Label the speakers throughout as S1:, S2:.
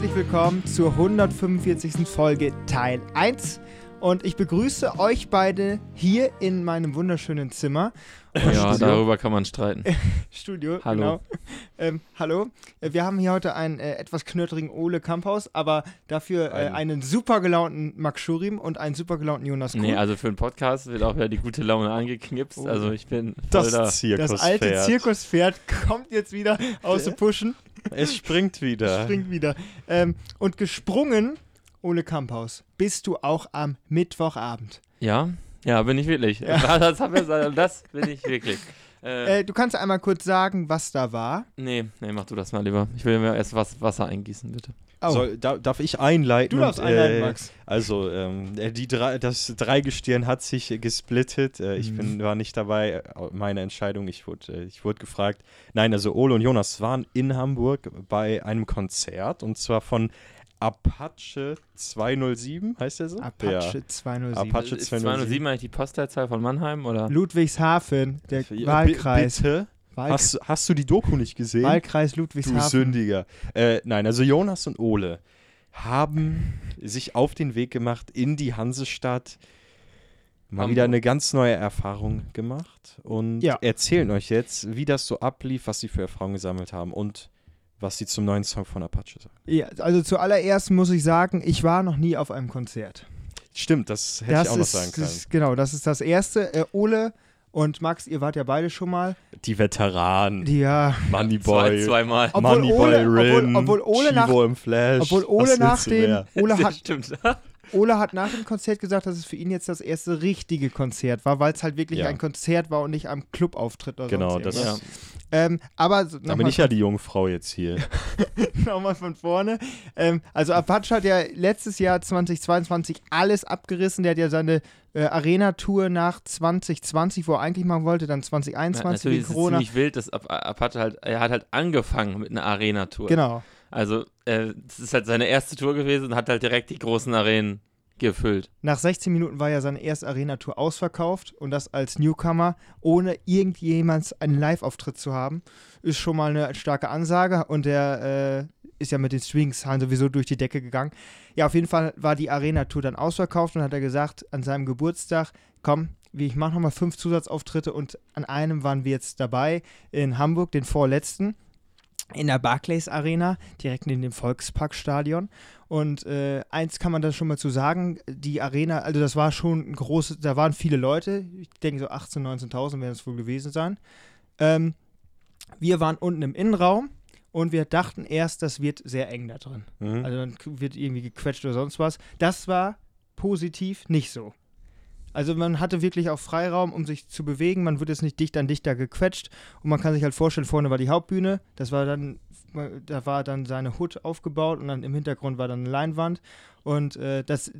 S1: herzlich willkommen zur 145. Folge Teil 1. Und ich begrüße euch beide hier in meinem wunderschönen Zimmer.
S2: Ja, darüber kann man streiten.
S1: Studio,
S2: Hallo.
S1: genau. Ähm, hallo. Äh, Wir haben hier heute einen äh, etwas knöterigen Ole Kamphaus, aber dafür äh,
S3: Ein-
S1: einen super gelaunten Max Schurim und einen super gelaunten Jonas Kuhn.
S2: Nee, also für einen Podcast wird auch wieder die gute Laune angeknipst.
S1: Oh.
S2: Also ich bin voll
S3: Das
S2: da.
S3: Zirkuspferd.
S1: das alte Zirkuspferd kommt jetzt wieder aus dem Pushen,
S3: Es springt wieder.
S1: springt wieder. Ähm, und gesprungen, Ole Kamphaus, bist du auch am Mittwochabend.
S2: Ja, ja, bin ich wirklich.
S1: Ja.
S2: Das, hab ich, das bin ich wirklich. Äh,
S1: Äh, du kannst einmal kurz sagen, was da war.
S2: nee, nee, mach du das mal lieber. Ich will mir erst was Wasser eingießen, bitte.
S1: Oh,
S3: Soll, da, darf ich einleiten?
S1: du darfst
S3: Und,
S1: einleiten,
S3: äh,
S1: Max.
S3: Also, ähm, äh, die drei, das Dreigestirn hat sich äh, gesplittet. Äh, ich
S1: Mhm.
S3: bin, war nicht dabei. Äh, Meine Entscheidung. Ich wurde, äh, ich wurde gefragt. Nein, also Ole und Jonas waren in Hamburg bei einem Konzert und zwar von Apache 207, heißt der so?
S1: Apache 207.
S3: Apache
S2: Ist
S3: 207.
S2: 207 eigentlich die Postleitzahl von Mannheim oder?
S1: Ludwigshafen, der
S3: Ja,
S1: Wahlkreis.
S3: bi- Bitte?
S1: Wahl
S3: Hast, hast du die Doku nicht gesehen?
S1: Wahlkreis
S3: Du
S1: Ludwigshafen.
S3: Sündiger. Äh, nein, also Jonas und Ole haben sich auf den Weg gemacht in die Hansestadt. Mal
S2: Hamburg.
S3: wieder eine ganz neue Erfahrung gemacht und
S1: Ja.
S3: erzählen euch jetzt, wie das so ablief, was sie für Erfahrungen gesammelt haben und was sie zum neuen Song von Apache sagen.
S1: Ja, also zuallererst muss ich sagen, ich war noch nie auf einem Konzert.
S3: Stimmt, das hätte
S1: das
S3: ich auch noch
S1: ist,
S3: sagen können.
S1: Das, genau, das ist das Erste. Äh, Ole und Max, ihr wart ja beide schon mal.
S3: Die Veteranen,
S1: Die, ja,
S2: Zwei,
S3: Moneyboy,
S2: zweimal.
S1: Obwohl
S3: Moneyboy
S1: Ole- obwohl-
S3: Rin,
S1: obwohl Ole nach-
S3: im Flash.
S1: obwohl Ole nach dem? Ole
S2: Ja,
S1: hat,
S2: stimmt.
S1: Ole hat nach dem Konzert gesagt, dass es für ihn jetzt das erste richtige Konzert war, weil es halt wirklich
S3: Ja.
S1: ein Konzert war und nicht am Clubauftritt oder
S3: Genau,
S1: sonst
S3: das.
S2: Ja.
S1: Ähm, aber so-
S3: Da bin
S1: mal
S3: ich ja die Jungfrau jetzt hier.
S1: Nochmal von vorne. Ähm, also Apache hat ja letztes Jahr 2022 alles abgerissen. Der hat ja seine äh, Arena-Tour nach 2020, wo er eigentlich machen wollte, dann
S2: Na,
S1: 2021
S2: natürlich
S1: wegen
S2: ist es
S1: Corona.
S2: ziemlich wild, dass Ap- Apache halt, er hat halt angefangen mit einer Arena-Tour.
S1: Genau.
S2: Also, äh, das ist halt seine erste Tour gewesen und hat halt direkt die großen Arenen gefüllt.
S1: Nach 16 Minuten war ja seine erste Arena-Tour ausverkauft und das als Newcomer, ohne irgendjemals einen Live-Auftritt zu haben, ist schon mal eine starke Ansage und der äh, ist ja mit den Swings-Hallen sowieso durch die Decke gegangen. Ja, auf jeden Fall war die Arena-Tour dann ausverkauft und hat er gesagt, an seinem Geburtstag, komm, ich mache nochmal fünf Zusatzauftritte und an einem waren wir jetzt dabei in Hamburg, den vorletzten, in der Barclays Arena, direkt neben dem Volksparkstadion. Und äh, eins kann man da schon mal zu sagen, die Arena, also das war schon ein großes, da waren viele Leute, ich denke so 18.000, 19.000 werden es wohl gewesen sein. Ähm, wir waren unten im Innenraum und wir dachten erst, das wird sehr eng da drin.
S3: Mhm.
S1: Also dann wird irgendwie gequetscht oder sonst was. Das war positiv nicht so. Also man hatte wirklich auch Freiraum, um sich zu bewegen. Man wird jetzt nicht dicht an dichter gequetscht. Und man kann sich halt vorstellen, vorne war die Hauptbühne. Das war dann, da war dann seine Hut aufgebaut und dann im Hintergrund war dann eine Leinwand. Und äh, das,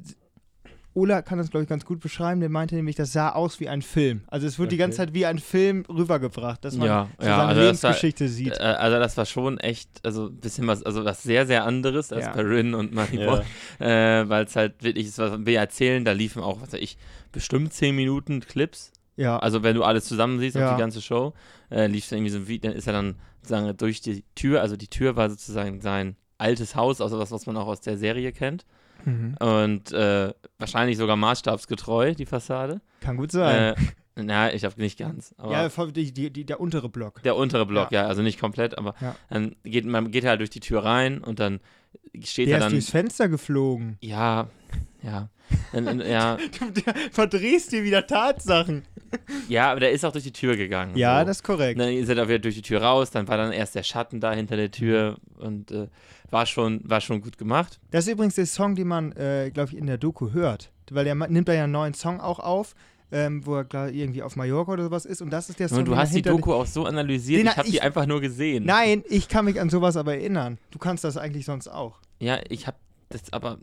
S1: Ola kann das, glaube ich, ganz gut beschreiben. Der meinte nämlich, das sah aus wie ein Film. Also es wird die
S3: Okay.
S1: ganze Zeit wie ein Film rübergebracht, dass man
S2: Ja,
S1: so
S2: ja,
S1: seine
S2: also das war-
S1: Lebensgeschichte sieht.
S2: Äh, also das war schon echt, also ein bisschen was, also was sehr, sehr anderes als
S1: Ja.
S2: bei Rin und Moneyboy, äh, weil es halt wirklich, ist, was wir erzählen, da liefen auch, was weiß ich, bestimmt 10 Minuten Clips,
S1: ja,
S2: also wenn du alles zusammen siehst,
S1: Ja.
S2: auf die ganze Show, äh, lief dann irgendwie so Video, dann ist er dann sozusagen durch die Tür, also die Tür war sozusagen sein altes Haus, also das, was man auch aus der Serie kennt
S1: mhm.
S2: und äh, wahrscheinlich sogar maßstabsgetreu, die Fassade.
S1: kann gut sein.
S2: Äh, na, ich glaube nicht ganz,
S1: ja, die, die, die, der untere Block.
S2: der untere Block, ja, also nicht komplett, aber
S1: Ja.
S2: dann geht man geht halt durch die Tür rein und dann steht
S1: Der
S2: er
S1: ist
S2: dann.
S1: durchs Fenster geflogen.
S2: Ja, ja. Ja,
S1: Du verdrehst dir wieder Tatsachen.
S2: ja, aber der ist auch durch die Tür gegangen.
S1: Ja,
S2: so.
S1: das ist korrekt.
S2: Dann ist er da wieder durch die Tür raus, dann war dann erst der Schatten da hinter der Tür und äh, war, schon, war schon gut gemacht.
S1: Das ist übrigens der Song, den man, äh, glaube ich, in der Doku hört. Weil der nimmt da ja einen neuen Song auch auf, ähm, wo er irgendwie auf Mallorca oder sowas ist. Und das ist der Song,
S2: Und du hast die Doku auch so analysiert,
S1: Den
S2: ich
S1: ha-
S2: habe die einfach nur gesehen.
S1: Nein, ich kann mich an sowas aber erinnern. Du kannst das eigentlich sonst auch.
S2: Ja, ich habe das aber,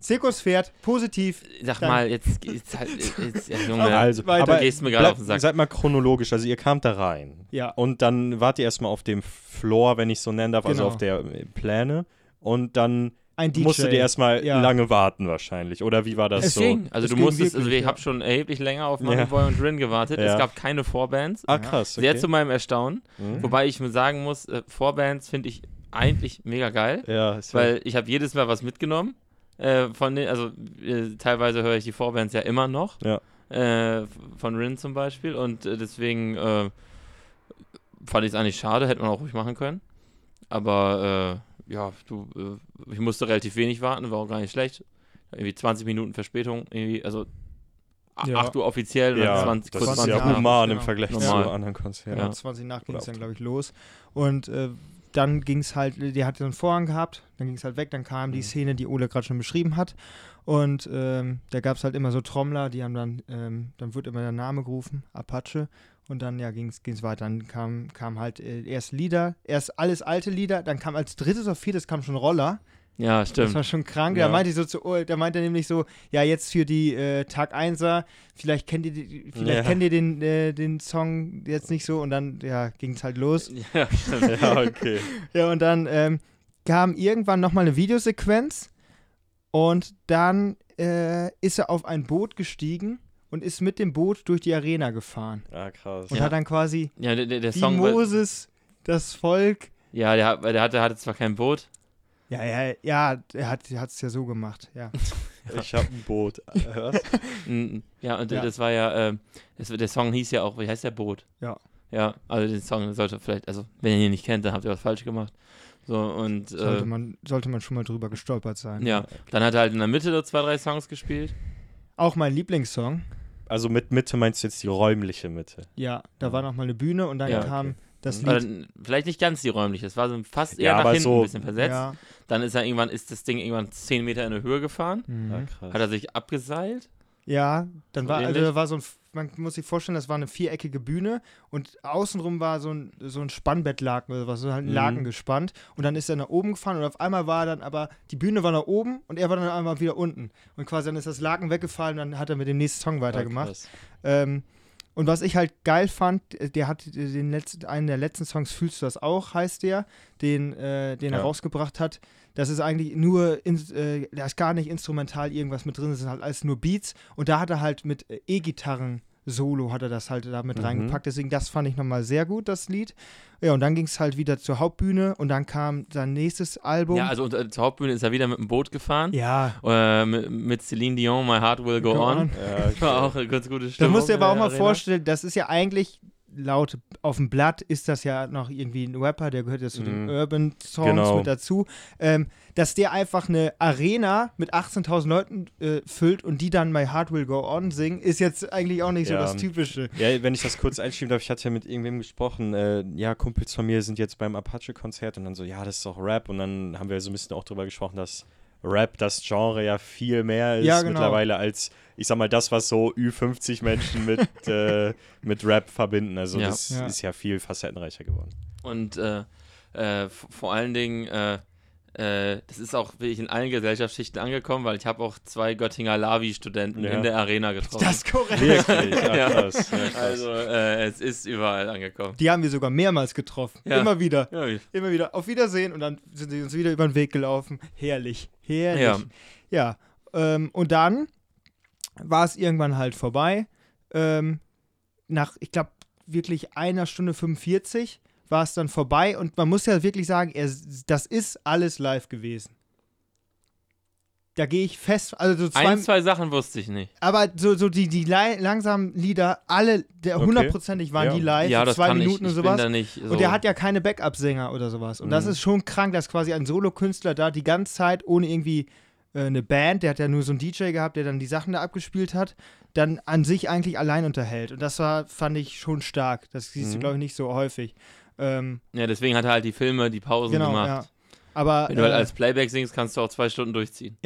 S1: Zirkuspferd, positiv.
S2: sag
S1: Dann-
S2: mal, jetzt geht's halt, jetzt, ja, Junge,
S3: Also,
S1: weiter.
S3: aber
S2: du gehst mir gerade auf den Sack.
S3: Seid mal chronologisch. Also ihr kamt da rein.
S1: Ja.
S3: Und dann wart ihr erstmal auf dem Floor, wenn ich so nennen darf, also
S1: Genau.
S3: auf der äh, Pläne. Und dann
S1: Ein DJ.
S3: musstet ihr erstmal
S1: Ja.
S3: lange warten wahrscheinlich. Oder wie war das
S1: Es
S3: so?
S2: Deswegen, also
S1: Es
S2: du
S1: ging
S2: musstest, also
S1: wirklich,
S2: ich
S1: ja.
S2: habe schon erheblich länger auf
S3: Ja.
S2: Moneyboy und Rin gewartet.
S3: Ja.
S2: Es gab keine Vorbands.
S3: Ah, krass. Okay.
S2: Sehr zu meinem Erstaunen.
S3: Mhm.
S2: Wobei ich sagen muss, äh, Vorbands finde ich eigentlich mega geil,
S3: Ja, ist ja-
S2: weil ich habe jedes Mal was mitgenommen. Äh, von den, also äh, teilweise höre ich die Vorbands ja immer noch.
S3: Ja.
S2: Äh, von Rin zum Beispiel. Und äh, deswegen äh, fand ich es eigentlich schade, hätte man auch ruhig machen können. Aber äh, ja, du, äh, ich musste relativ wenig warten, war auch gar nicht schlecht. Irgendwie 20 Minuten Verspätung, irgendwie, also
S1: Ja.
S2: 8 Uhr offiziell
S3: ja,
S2: dann 20,
S3: das
S2: kurz
S3: ist
S2: 20
S3: ja human im
S1: genau.
S3: Vergleich
S2: Normal.
S3: zu anderen Konzerten.
S1: Ja,
S2: Ja.
S1: 20 nach ging es dann, glaube ich, los. Und äh, dann ging es halt, die hatte so einen Vorhang gehabt, dann ging es halt weg, dann kam die
S3: Mhm.
S1: Szene, die Ole gerade schon beschrieben hat. Und ähm, da gab es halt immer so Trommler, die haben dann, ähm, dann wird immer der Name gerufen, Apache. Und dann, ja, ging es weiter. Dann kam, kam halt äh, erst Lieder, erst alles alte Lieder, dann kam als drittes oder viertes kam schon Roller.
S2: Ja,
S1: Das
S2: stimmt.
S1: war schon krank.
S3: Ja.
S1: Da meinte ich so zu da meinte er nämlich so, ja, jetzt für die äh, Tag 1er, vielleicht kennt ihr, vielleicht
S3: Ja.
S1: kennt ihr den, äh, den Song jetzt nicht so und dann, ja, ging es halt los.
S2: Ja, stimmt.
S3: Ja, okay.
S1: Ja, und dann ähm, kam irgendwann nochmal eine Videosequenz und dann äh, ist er auf ein Boot gestiegen und ist mit dem Boot durch die Arena gefahren
S3: Ja, krass.
S1: und
S2: Ja.
S1: hat dann quasi
S2: ja, der, der, der Song.
S1: Moses das Volk.
S2: Ja, der, der, hatte, hatte zwar kein Boot.
S1: Ja, ja, ja, er hat es ja so gemacht, ja.
S3: Ich habe ein Boot. Äh, Was?
S2: Mm, Ja, und
S1: Ja.
S2: das war ja, ähm, das, der Song hieß ja auch, wie heißt der Boot?
S1: Ja.
S2: Ja, also den Song sollte vielleicht, also wenn ihr ihn nicht kennt, dann habt ihr was falsch gemacht. So, und
S1: Sollte,
S2: äh,
S1: man, sollte man schon mal drüber gestolpert sein.
S2: ja, dann hat er halt in der Mitte so zwei, drei Songs gespielt.
S1: Auch mein Lieblingssong.
S3: Also mit Mitte meinst du jetzt die räumliche Mitte?
S1: Ja, da war nochmal eine Bühne und dann
S2: Ja,
S1: kam
S3: okay.
S1: Das
S3: Mhm.
S1: Lied.
S2: Vielleicht nicht ganz die räumliche, es war so fast eher
S3: Ja,
S2: nach hinten
S3: so-
S2: ein bisschen versetzt.
S1: Ja.
S2: Dann ist er irgendwann, ist das Ding irgendwann 10 Meter in die Höhe gefahren,
S1: Mhm.
S3: Ja, krass.
S2: hat er sich abgeseilt.
S1: Ja, dann
S2: So
S1: war, also
S2: ähnlich?
S1: war so ein, man muss sich vorstellen, das war eine viereckige Bühne und außenrum war so ein, so ein Spannbettlaken oder was, so halt ein
S3: Mhm.
S1: Laken gespannt und dann ist er nach oben gefahren und auf einmal war dann aber, die Bühne war nach oben und er war dann einmal wieder unten und quasi dann ist das Laken weggefallen und dann hat er mit dem nächsten Song weitergemacht.
S3: krass.
S1: Und was ich halt geil fand, der hat den letzten, einen der letzten Songs, Fühlst du das auch, heißt der, den, äh, den er
S3: Ja.
S1: rausgebracht hat. Das ist eigentlich nur, in, äh, da ist gar nicht instrumental irgendwas mit drin, das sind halt alles nur Beats. Und da hat er halt mit äh, E-Gitarren Solo hat er das halt da mit
S3: Mhm.
S1: reingepackt. Deswegen, das fand ich nochmal sehr gut, das Lied. Ja, und dann ging es halt wieder zur Hauptbühne und dann kam sein nächstes Album.
S2: Ja, also unter, zur Hauptbühne ist er wieder mit dem Boot gefahren.
S1: ja
S2: Äh, mit, mit Celine Dion, My Heart Will Go,
S1: Go
S2: on.
S1: on.
S3: Ja, okay.
S2: War auch eine ganz gute
S1: Da
S2: Stimmung.
S1: musst du dir aber auch mal
S2: Arena.
S1: vorstellen, das ist ja eigentlich laut auf dem Blatt ist das ja noch irgendwie ein Rapper, der gehört ja zu den
S3: Mhm.
S1: Urban Songs
S3: Genau.
S1: mit dazu, ähm, dass der einfach eine Arena mit 18.000 Leuten äh, füllt und die dann My Heart Will Go On singen, ist jetzt eigentlich auch nicht so
S3: Ja.
S1: das Typische.
S3: Ja, wenn ich das kurz einschieben darf, ich hatte ja mit irgendwem gesprochen, äh, ja, Kumpels von mir sind jetzt beim Apache-Konzert und dann so, ja, das ist doch Rap und dann haben wir so ein bisschen auch drüber gesprochen, dass Rap das Genre ja viel mehr ist
S1: Ja, genau.
S3: mittlerweile als, ich sag mal, das, was so Ü50 Menschen mit, äh, mit Rap verbinden. Also
S2: Ja.
S3: das
S1: Ja.
S3: ist ja viel facettenreicher geworden.
S2: Und äh, äh, vor allen Dingen, äh, äh, das ist auch wirklich in allen Gesellschaftsschichten angekommen, weil ich habe auch zwei Göttinger Lavi-Studenten
S3: Ja.
S2: in der Arena getroffen.
S1: Das ist korrekt.
S3: Wirklich? Ach,
S2: Ja.
S3: krass. Ja, krass.
S2: also äh, es ist überall angekommen.
S1: Die haben wir sogar mehrmals getroffen.
S2: Ja.
S1: Immer wieder.
S2: Ja, wie-
S1: Immer wieder. Auf Wiedersehen und dann sind sie uns wieder über den Weg gelaufen. Herrlich. Herrlich.
S2: Ja.
S1: Ja, ähm, und dann war es irgendwann halt vorbei. Ähm, nach, ich glaube, wirklich einer Stunde 45 war es dann vorbei und man muss ja wirklich sagen, er, das ist alles live gewesen. Da gehe ich fest, also so zwei,
S2: Ein, zwei Sachen wusste ich nicht.
S1: aber so, so die, die langsamen Lieder, alle, der
S3: Okay.
S1: hundertprozentig waren
S3: Ja.
S1: die live,
S2: ja,
S1: so
S2: das
S1: zwei
S2: kann
S1: Minuten
S2: ich.
S1: und
S2: Ich
S1: sowas.
S2: bin da nicht so.
S1: Und der hat ja keine Backup-Sänger oder sowas. Und das
S3: Mhm.
S1: ist schon krank, dass quasi ein Solokünstler da die ganze Zeit ohne irgendwie äh, eine Band, der hat ja nur so einen DJ gehabt, der dann die Sachen da abgespielt hat, dann an sich eigentlich allein unterhält. Und das war, fand ich schon stark. Das siehst du,
S3: Mhm.
S1: glaube ich, nicht so häufig. Ähm,
S2: ja, deswegen hat er halt die Filme, die Pausen
S1: genau,
S2: gemacht.
S1: ja. Aber
S2: Wenn du halt
S1: äh,
S2: als Playback singst, kannst du auch zwei Stunden durchziehen.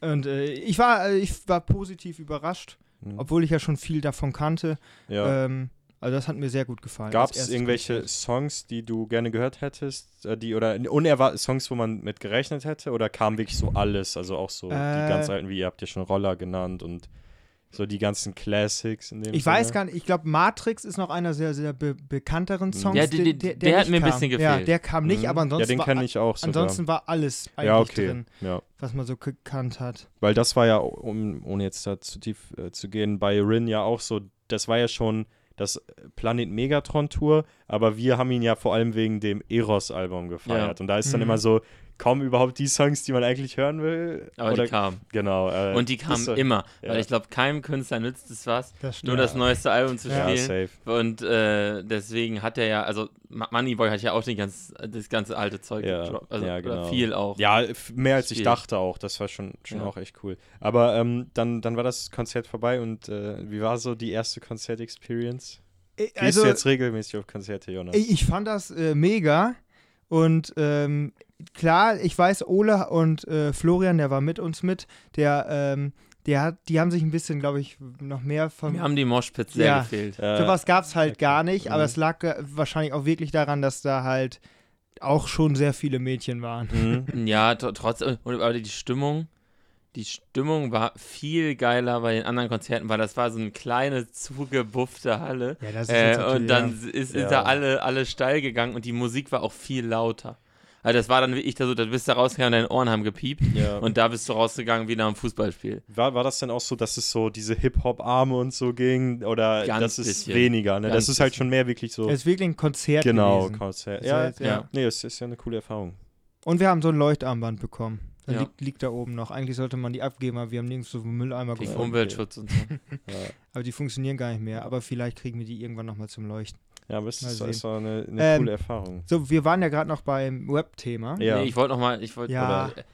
S1: und äh, ich war, äh, ich war positiv überrascht,
S3: Mhm.
S1: obwohl ich ja schon viel davon kannte.
S3: ja.
S1: Ähm, also das hat mir sehr gut gefallen.
S3: Gab es irgendwelche
S1: Konzert.
S3: Songs, die du gerne gehört hättest, äh, die oder unerwartete Songs, wo man mit gerechnet hätte, oder kam wirklich so alles, also auch so die
S1: Äh.
S3: ganz alten, wie ihr habt ja schon Roller genannt und so die ganzen Classics in dem
S1: Ich weiß gar nicht, ich glaube, Matrix ist noch einer sehr, sehr be bekannteren Songs.
S2: Ja, der- der- der hat mir ein
S1: kam.
S2: bisschen
S1: Ja,
S2: gefehlt.
S1: der kam nicht,
S3: Mhm.
S1: aber ansonsten,
S3: Ja, den
S1: war,
S3: kenne ich auch sogar.
S1: ansonsten war alles eigentlich
S3: ja, okay.
S1: drin,
S3: Ja,
S1: was man so gekannt hat.
S3: weil das war ja, um, ohne jetzt da zu tief äh, zu gehen, bei Rin ja auch so, das war ja schon, das Planet Megatron Tour, aber wir haben ihn ja vor allem wegen dem Eros-Album gefeiert. Und da ist dann
S1: Mhm.
S3: immer so, kaum überhaupt die Songs, die man eigentlich hören will.
S2: Aber
S3: Oder,
S2: die kamen.
S3: Genau. Äh,
S2: Und die kamen
S3: so-
S2: immer.
S3: ja.
S2: Weil ich glaube, keinem Künstler nützt es was,
S1: Das
S2: nur das neueste Album zu
S1: Ja.
S3: Ja,
S2: spielen.
S3: safe.
S2: Und äh, deswegen hat er ja, also Moneyboy hat ja auch den ganz, das ganze alte Zeug
S3: Ja,
S2: gedroppt. Also,
S3: ja,
S2: oder
S3: genau.
S2: viel auch.
S3: Ja, mehr als ich
S2: Viel.
S3: dachte auch. Das war schon, schon
S2: Ja.
S3: auch echt cool. Aber ähm, dann, dann war das Konzert vorbei und äh, wie war so die erste Konzert-Experience? Gehst du jetzt regelmäßig auf Konzerte, Jonas?
S1: Ich ich fand das äh, mega und ähm, klar, ich weiß, Ole und äh, Florian, der war mit uns mit, der, ähm, der hat, die haben sich ein bisschen, glaube ich, noch mehr von.
S2: Mir haben die Moshpits sehr
S1: Ja.
S2: gefehlt.
S3: Äh,
S1: Sowas gab es halt
S3: okay.
S1: gar nicht, aber
S3: Mhm.
S1: es lag äh, wahrscheinlich auch wirklich daran, dass da halt auch schon sehr viele Mädchen waren.
S3: mhm.
S2: Ja, tr- trotzdem, und- aber die Stimmung, die Stimmung war viel geiler bei den anderen Konzerten, weil das war so eine kleine, zugebuffte Halle.
S1: Ja, das
S2: Äh, und dann ist, ist
S3: Ja.
S2: da alle, alle steil gegangen und die Musik war auch viel lauter. Also das war dann wirklich da so, da bist du rausgegangen und deine Ohren haben gepiept
S3: ja.
S2: und da bist du rausgegangen wie nach einem Fußballspiel.
S3: war, war das denn auch so, dass es so diese Hip-Hop-Arme und so ging? Oder
S2: Ganz
S3: das ist
S2: bisschen.
S3: weniger, ne?
S2: Ganz
S3: das ist halt
S2: bisschen.
S3: schon mehr wirklich so.
S1: Es ist wirklich ein Konzert
S3: genau,
S1: gewesen.
S3: Konzert. Ja,
S1: heißt,
S2: ja.
S3: nee, es ist ja eine coole Erfahrung.
S1: Und wir haben so ein Leuchtarmband bekommen. Das
S2: Ja.
S1: liegt, liegt da oben noch. Eigentlich sollte man die abgeben, aber wir haben nirgends so Mülleimer
S2: Gegen
S1: gefunden.
S2: Umweltschutz und so.
S3: Ja,
S1: Aber die funktionieren gar nicht mehr. Aber vielleicht kriegen wir die irgendwann nochmal zum Leuchten.
S3: ja aber es
S1: Mal
S3: ist, ist eine, eine
S1: Ähm,
S3: coole Erfahrung.
S1: So, wir waren ja gerade noch beim Web-Thema.
S3: Ja.
S2: Nee, ich wollte noch mal, ich wollte,
S1: Ja.
S2: oder,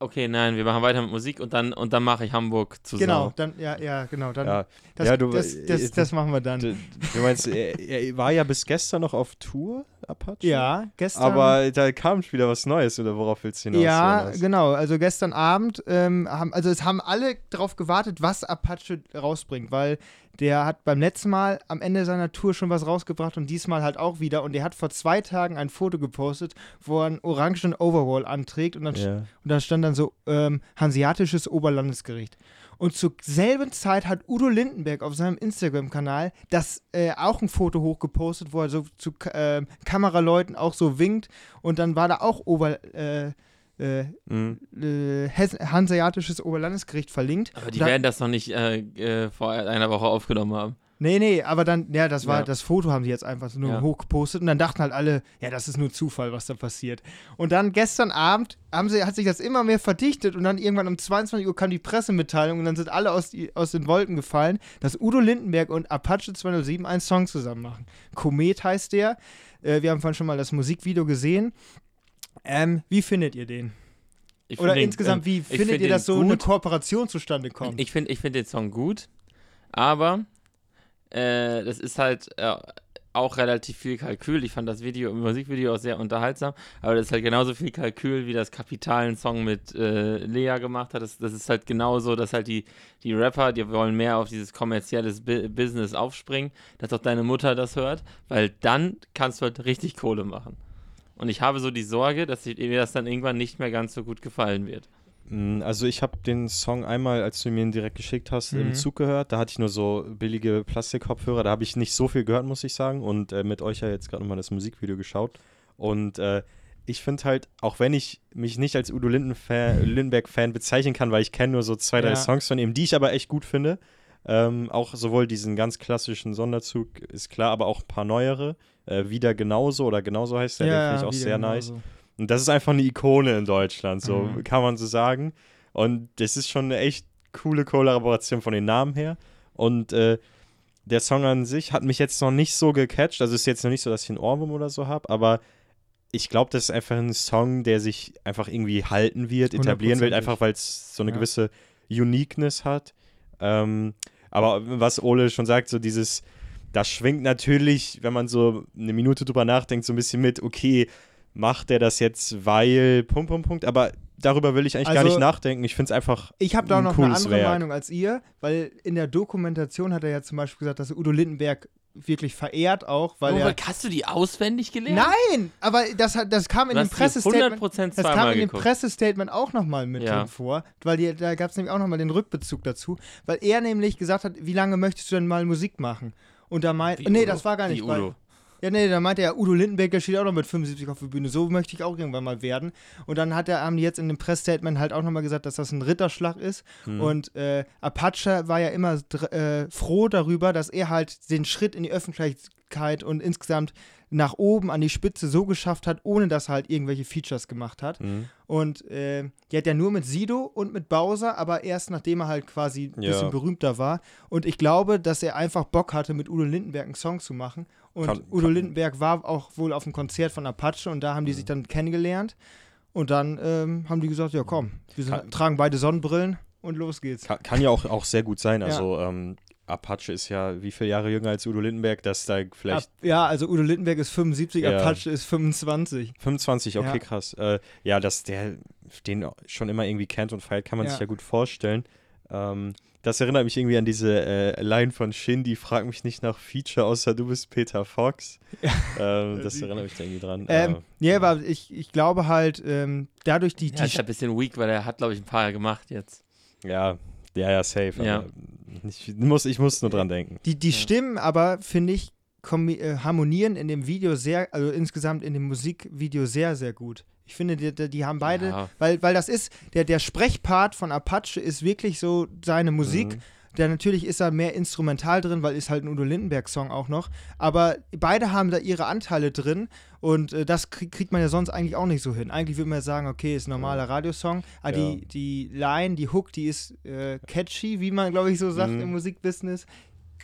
S2: okay, nein, wir machen weiter mit Musik und dann, und dann mache ich Hamburg zu
S1: Genau, dann, ja, ja, genau. Dann,
S3: Ja,
S1: das,
S3: ja, du-
S1: das, das,
S3: äh,
S1: das machen wir dann.
S3: du, du meinst, er, er war ja bis gestern noch auf Tour, Apache?
S1: Ja, gestern.
S3: Aber da kam wieder was Neues, oder worauf willst du hinaus?
S1: ja,
S3: Jonas?
S1: genau. Also gestern Abend ähm, haben, also es haben alle darauf gewartet, was Apache rausbringt, weil der hat beim letzten Mal am Ende seiner Tour schon was rausgebracht und diesmal halt auch wieder. Und der hat vor zwei Tagen ein Foto gepostet, wo er einen orangen Overall anträgt und dann
S3: Ja.
S1: Und da stand dann so ähm, Hanseatisches Oberlandesgericht. Und zur selben Zeit hat Udo Lindenberg auf seinem Instagram-Kanal das äh, auch ein Foto hochgepostet, wo er so zu ähm, Kameraleuten auch so winkt. Und dann war da auch Ober, äh, äh,
S3: Mhm.
S1: äh, Hes- Hanseatisches Oberlandesgericht verlinkt.
S2: Aber die
S1: Da-
S2: werden das noch nicht äh, äh, vor einer Woche aufgenommen haben.
S1: Nee, nee, aber dann, ja, das war,
S2: Ja.
S1: das Foto haben sie jetzt einfach so nur
S2: Ja.
S1: hochgepostet und dann dachten halt alle, ja, das ist nur Zufall, was da passiert. Und dann gestern Abend haben sie, hat sich das immer mehr verdichtet und dann irgendwann um 22 Uhr kam die Pressemitteilung und dann sind alle aus, die, aus den Wolken gefallen, dass Udo Lindenberg und Apache 207 einen Song zusammen machen. Komet heißt der. Äh, wir haben vorhin schon mal das Musikvideo gesehen. Ähm, wie findet ihr den?
S2: Ich
S1: Oder
S2: find den,
S1: insgesamt, wie findet
S2: find
S1: ihr, dass so eine
S2: gut.
S1: Kooperation zustande kommt?
S2: Ich finde ich find den Song gut, aber äh, das ist halt äh, auch relativ viel Kalkül. Ich fand das Video, Musikvideo auch sehr unterhaltsam, aber das ist halt genauso viel Kalkül, wie das Kapital einen Song mit äh, Lea gemacht hat. Das, das ist halt genauso, dass halt die, die Rapper, die wollen mehr auf dieses kommerzielles Bu Business aufspringen, dass auch deine Mutter das hört, weil dann kannst du halt richtig Kohle machen. Und ich habe so die Sorge, dass ich- mir das dann irgendwann nicht mehr ganz so gut gefallen wird.
S3: Mm, Also ich habe den Song einmal, als du mir ihn direkt geschickt hast,
S1: Mhm.
S3: im Zug gehört. Da hatte ich nur so billige Plastikkopfhörer. Da habe ich nicht so viel gehört, muss ich sagen. Und äh, mit euch ja jetzt gerade nochmal das Musikvideo geschaut. Und äh, ich finde halt, auch wenn ich mich nicht als Udo Lindenberg-Fan bezeichnen kann, weil ich kenne nur so zwei, drei
S1: Ja.
S3: Songs von ihm, die ich aber echt gut finde. Ähm, auch sowohl diesen ganz klassischen Sonderzug, ist klar, aber auch ein paar neuere. Äh, wieder genauso oder genauso heißt der, den finde ich auch sehr
S1: genau
S3: nice. Und das ist einfach eine Ikone in Deutschland, so
S1: Mhm.
S3: kann man so sagen. Und das ist schon eine echt coole Kollaboration von den Namen her. Und äh, der Song an sich hat mich jetzt noch nicht so gecatcht. Also ist jetzt noch nicht so, dass ich einen Ohrwurm oder so habe, aber ich glaube, das ist einfach ein Song, der sich einfach irgendwie halten wird, etablieren wird, einfach weil es so eine
S1: Ja.
S3: gewisse Uniqueness hat. Ähm, aber was Ole schon sagt, so dieses, das schwingt natürlich, wenn man so eine Minute drüber nachdenkt, so ein bisschen mit, okay, macht er das jetzt, weil, Punkt, Punkt, Punkt, aber darüber will ich eigentlich gar
S1: Also-
S3: nicht nachdenken. Ich finde es einfach,
S1: Ich habe da
S3: ein
S1: noch eine andere
S3: Werk.
S1: Meinung als ihr, weil in der Dokumentation hat er ja zum Beispiel gesagt, dass Udo Lindenberg wirklich verehrt auch, weil
S2: oh,
S1: er.
S2: hast du die auswendig gelernt?
S1: Nein, aber das, hat, das kam in dem Pressestatement.
S2: 100%
S1: Das kam in dem
S2: geguckt.
S1: Pressestatement auch nochmal mit
S2: Ja.
S1: vor, weil die, da gab es nämlich auch nochmal den Rückbezug dazu, weil er nämlich gesagt hat, wie lange möchtest du denn mal Musik machen? Und da meint, nee, das war gar nicht
S2: Udo.
S1: Ja, nee, da meinte er, Udo Lindenberg, der steht auch noch mit 75 auf der Bühne. So möchte ich auch irgendwann mal werden. Und dann hat er, haben die jetzt in dem Pressstatement halt auch nochmal gesagt, dass das ein Ritterschlag ist.
S3: Hm.
S1: Und äh, Apache war ja immer äh, froh darüber, dass er halt den Schritt in die Öffentlichkeit und insgesamt nach oben an die Spitze so geschafft hat, ohne dass er halt irgendwelche Features gemacht hat.
S3: Mhm.
S1: Und äh, die hat ja nur mit Sido und mit Bowser, aber erst nachdem er halt quasi ein
S3: Ja.
S1: bisschen berühmter war. Und ich glaube, dass er einfach Bock hatte, mit Udo Lindenberg einen Song zu machen. Und
S3: Kann-
S1: Udo
S3: kann-
S1: Lindenberg war auch wohl auf einem Konzert von Apache und da haben die sich dann kennengelernt. Und dann ähm, haben die gesagt, ja komm, wir sind,
S3: Kann-
S1: tragen beide Sonnenbrillen und los geht's.
S3: Kann, ja auch, auch sehr gut sein.
S1: Ja.
S3: Also ähm, Apache ist ja wie viele Jahre jünger als Udo Lindenberg, dass da vielleicht
S1: Ab, ja, also Udo Lindenberg ist 75,
S3: Ja.
S1: Apache ist 25.
S3: 25, okay,
S1: Ja.
S3: krass. Äh, ja, dass der den schon immer irgendwie kennt und feiert, kann man
S1: Ja.
S3: sich ja gut vorstellen. Ähm, das erinnert mich irgendwie an diese äh, Line von Shindy, frag mich nicht nach Feature, außer du bist Peter Fox. Ähm, das
S1: Die-
S3: erinnert mich da irgendwie dran.
S1: Ähm,
S3: Äh,
S1: ja, aber ich, ich glaube halt, ähm, dadurch die,
S2: Ja,
S1: die
S2: ist ja ein bisschen weak, weil er hat, glaube ich, ein paar gemacht jetzt.
S3: ja, ja, ja, safe.
S2: Ja.
S3: Aber ich, muss, ich muss nur dran denken.
S1: Die, die
S2: Ja.
S1: Stimmen aber, finde ich, äh, harmonieren in dem Video sehr, also insgesamt in dem Musikvideo sehr, sehr gut. Ich finde, die, die, haben beide,
S2: Ja.
S1: weil, weil das ist, der, der Sprechpart von Apache ist wirklich so seine Musik.
S3: Mhm.
S1: Der natürlich ist da mehr instrumental drin, weil ist halt ein Udo Lindenberg-Song auch noch. Aber beide haben da ihre Anteile drin und äh, das krieg, kriegt man ja sonst eigentlich auch nicht so hin. Eigentlich würde man ja sagen, okay, ist ein normaler Radiosong, aber
S3: Ja.
S1: die, die Line, die Hook, die ist äh, catchy, wie man, glaube ich, so sagt
S3: Mhm.
S1: im Musikbusiness.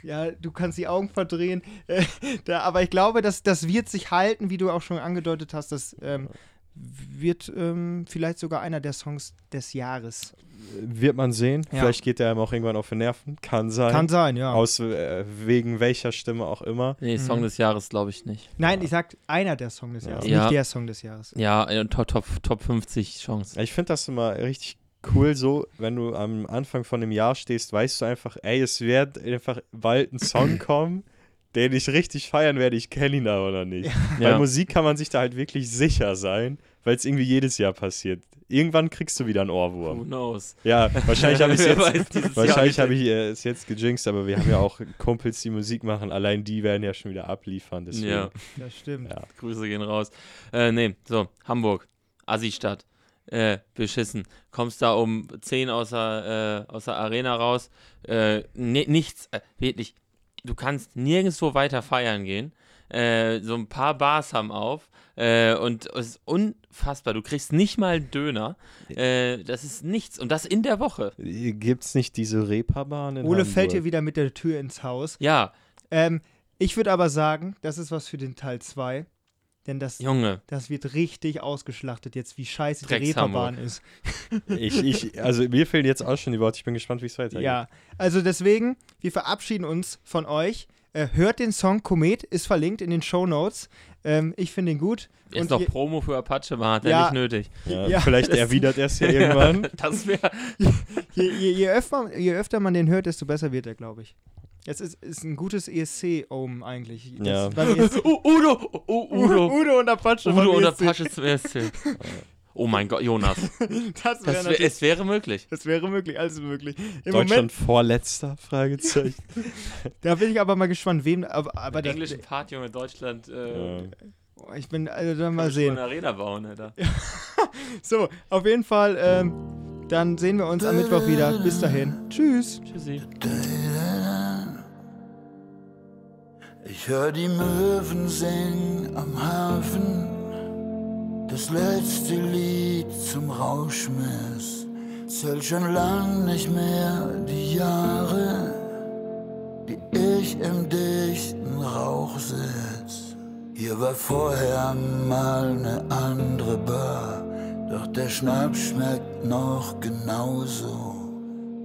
S1: Ja, du kannst die Augen verdrehen. Da, aber ich glaube, dass das wird sich halten, wie du auch schon angedeutet hast. Das ähm, wird ähm, vielleicht sogar einer der Songs des Jahres.
S3: Wird man sehen.
S1: Ja.
S3: Vielleicht geht der einem auch irgendwann auf den Nerven. Kann sein.
S1: Kann sein, ja.
S3: Aus äh, wegen welcher Stimme auch immer.
S2: Nee, Song
S1: Mhm.
S2: des Jahres glaube ich nicht.
S1: Nein, ich sag einer der Songs des
S3: Ja.
S1: Jahres,
S2: Ja.
S1: nicht der Song des Jahres.
S2: Ja, äh, Top, Top, Top 50 Chance.
S3: Ich finde das immer richtig cool so, wenn du am Anfang von dem Jahr stehst, weißt du einfach, ey, es wird einfach bald ein Song kommen, den ich richtig feiern werde, ich kenne ihn aber noch nicht. Bei
S2: Ja.
S3: Musik kann man sich da halt wirklich sicher sein, weil es irgendwie jedes Jahr passiert. Irgendwann kriegst du wieder einen
S2: Who
S3: Ohrwurm.
S2: knows?
S3: Ja, wahrscheinlich habe ich es jetzt, wahrscheinlich habe ich äh, es jetzt gejinxt, aber wir haben ja auch Kumpels, die Musik machen. Allein die werden ja schon wieder abliefern. Deswegen.
S2: Ja,
S1: Das stimmt.
S3: Ja.
S2: Grüße gehen raus. Äh, nee, so, Hamburg, Assi-Stadt. Äh, beschissen. Kommst da um 10 aus der, äh, aus der Arena raus. Äh, ni- nichts, äh, wirklich. Du kannst nirgendwo weiter feiern gehen. Äh, so ein paar Bars haben auf. Äh, und es ist unfassbar. Du kriegst nicht mal einen Döner. Äh, das ist nichts. Und das in der Woche.
S3: Gibt es nicht diese Reeperbahn in
S1: Ole
S3: Hamburg?
S1: fällt hier wieder mit der Tür ins Haus.
S2: Ja,
S1: Ähm, ich würde aber sagen, das ist was für den Teil 2. Denn das,
S2: Junge.
S1: das wird richtig ausgeschlachtet jetzt, wie scheiße die Reeperbahn ist.
S3: Ich, ich, also mir fehlen jetzt auch schon die Worte. Ich bin gespannt, wie es weitergeht.
S1: Ja, also deswegen, wir verabschieden uns von euch. Äh, hört den Song Komet, ist verlinkt in den Show Notes. Ähm, ich finde ihn gut.
S2: Jetzt
S1: Und
S2: noch
S1: je-
S2: Promo für Apache war, hat
S1: Ja.
S2: er nicht nötig.
S3: Ja,
S1: Ja,
S3: vielleicht erwidert er es ja irgendwann.
S2: Das wäre.
S1: Je, je, je, öfter, je öfter man den hört, desto besser wird er, glaube ich. Es ist, ist ein gutes ESC-Ohm eigentlich.
S3: Ja.
S1: beim ESC
S2: Uh, Udo! Uh, Udo!
S1: Udo und Apache.
S2: Udo und
S1: ESC.
S2: Apache zum ESC. Oh mein Gott, Jonas.
S1: Das, wär
S2: Das wär, es wäre möglich.
S1: das wäre möglich, alles möglich. Im
S3: Deutschland vorletzter? Fragezeichen.
S1: Moment, da bin ich aber mal gespannt, wem. Aber, aber
S2: Der englischen Part, Junge, Deutschland. Äh,
S3: Ja.
S1: Oh, ich bin, also dann mal sehen.
S2: Eine Arena bauen, Alter.
S1: So, auf jeden Fall, ähm, dann sehen wir uns am Mittwoch wieder. Bis dahin. Tschüss.
S2: Tschüssi.
S4: Ich hör die Möwen singen am Hafen, das letzte Lied zum Rauschmiss. Zählt schon lang nicht mehr die Jahre, die ich im dichten Rauch sitz. Hier war vorher mal ne andere Bar, doch der Schnaps schmeckt noch genauso.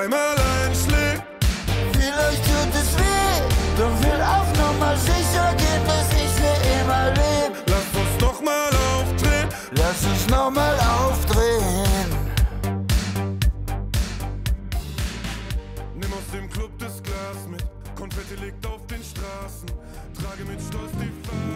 S5: daheim allein schläft.
S4: Vielleicht tut es weh, doch will auch noch mal sicher gehen, bis ich hier immer lebe.
S5: Lass uns noch mal aufdrehen,
S6: lass uns
S4: noch mal aufdrehen.
S5: Nimm aus dem Club das Glas mit, Konfetti liegt auf den Straßen, trage mit Stolz die Fahne.